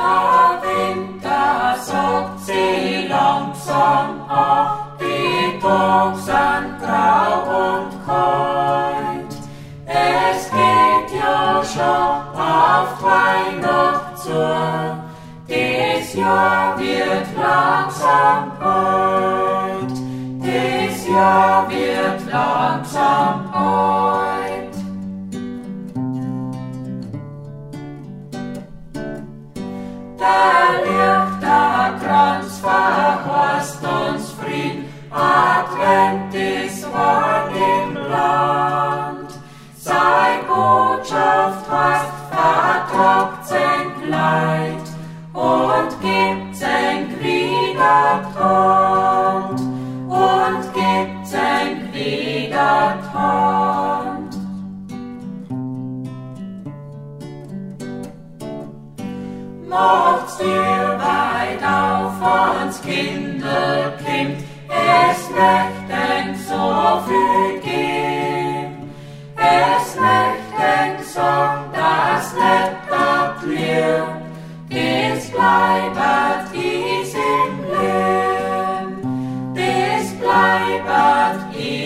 Der Winter zog sie langsam auf, die Dosen grau und kalt. Es geht ja schon auf Weihnacht zu, dies Jahr wird langsam alt. Dies Jahr wird langsam der Licht, Kranz verheißt uns Fried, Advent ist worden im Land. Sei Botschaft heißt, vertropft und gibt sein Gliedertand und gibt sein Gliedertand. Mord stirb weit auf Kinder Kinderkind, es möchten so viel geben. Es möchten so das netter Blüh, des bleibet is im Leben, des bleibet is